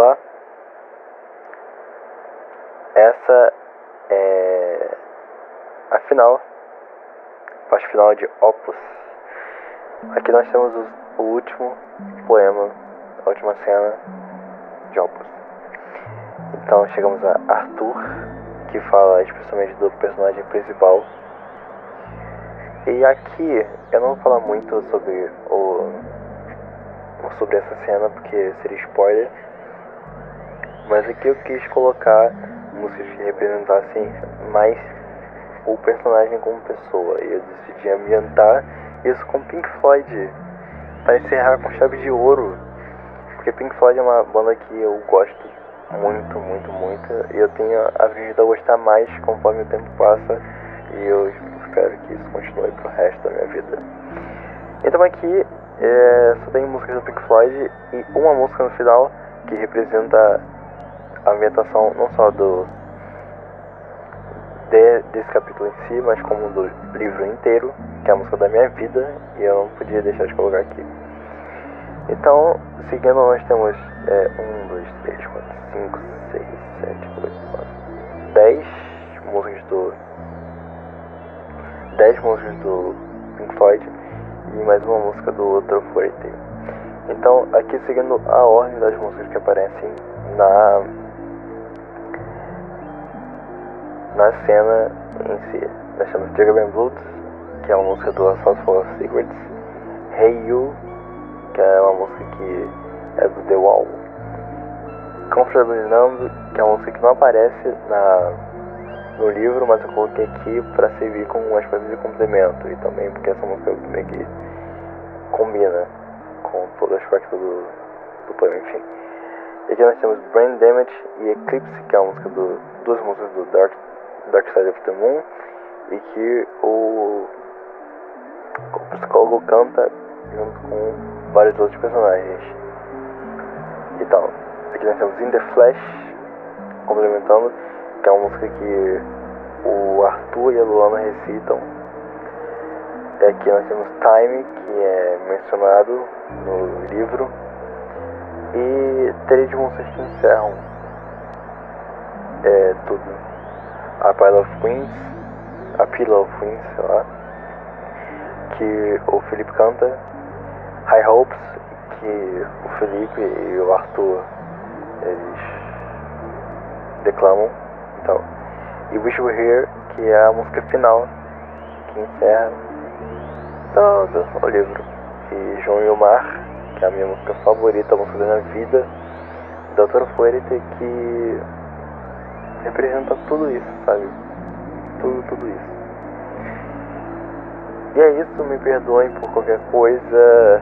Olá, essa é a final, parte final de Opus. Aqui nós temos o último poema, a última cena de Opus. Então chegamos a Arthur, que fala especialmente do personagem principal. E aqui eu não vou falar muito sobre o sobre essa cena porque seria spoiler. Mas aqui eu quis colocar músicas que representassem mais o personagem como pessoa. E eu decidi ambientar isso com Pink Floyd para encerrar com chave de ouro. Porque Pink Floyd é uma banda que eu gosto muito, muito, muito. E eu tenho a vida a gostar mais conforme o tempo passa. E eu espero que isso continue pro resto da minha vida. Então aqui é, só tem músicas do Pink Floyd e uma música no final que representa a ambientação não só do de, desse capítulo em si, mas como do livro inteiro, que é a música da minha vida, e eu não podia deixar de colocar aqui. Então, seguindo, nós temos é, 1, 2, 3, 4, 5, 6, 7, 8, 9, 10 músicas do. 10 músicas do Pink Floyd e mais uma música do outro Forte. Então, aqui seguindo a ordem das músicas que aparecem na na cena em si. Nós temos Jagger Blues, que é uma música do Assault for Secrets, Hey You, que é uma música que é do The Wall, Comfortably Numb, que é uma música que não aparece na, no livro, mas eu coloquei aqui para servir como uma espécie de complemento e também porque essa música meio que combina com todo o aspecto do, do poema, enfim. E aqui nós temos Brain Damage e Eclipse, que é uma música do, duas músicas do Dark Dark Side of the Moon e que o, o psicólogo canta junto com vários outros personagens. Então, aqui nós temos In the Flash, complementando, que é uma música que o Arthur e a Luana recitam. E aqui nós temos Time, que é mencionado no livro. E três músicas que encerram é, tudo a Pile of Queens, a Pillow of Queens, sei lá, que o Felipe canta, High Hopes, que o Felipe e o Arthur eles declamam, então, e Wish We Here, que é a música final, que encerra todo o livro, e João e o Mar, que é a minha música favorita, a música da minha vida, Doutor Fuerte, que representa tudo isso, sabe? Tudo, tudo isso. E é isso, me perdoem por qualquer coisa.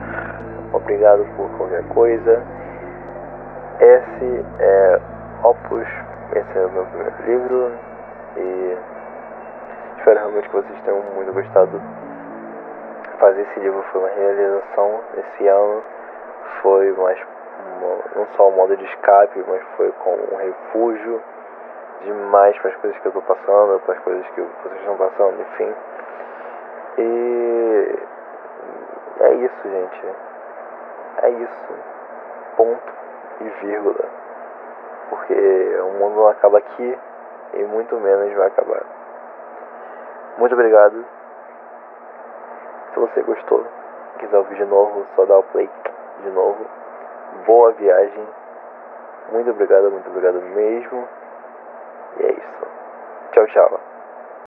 Obrigado por qualquer coisa. Esse é Opus, esse é o meu primeiro livro e espero realmente que vocês tenham muito gostado. Fazer esse livro foi uma realização esse ano, foi mais uma, não só um modo de escape, mas foi como um refúgio demais para as coisas que eu estou passando, para as coisas que vocês estão passando, enfim. E é isso, gente. É isso. Ponto e vírgula. Porque o mundo não acaba aqui e muito menos vai acabar. Muito obrigado. Se você gostou, quiser ouvir de novo, só dá o play de novo. Boa viagem. Muito obrigado, muito obrigado mesmo. E é isso. Tchau, tchau.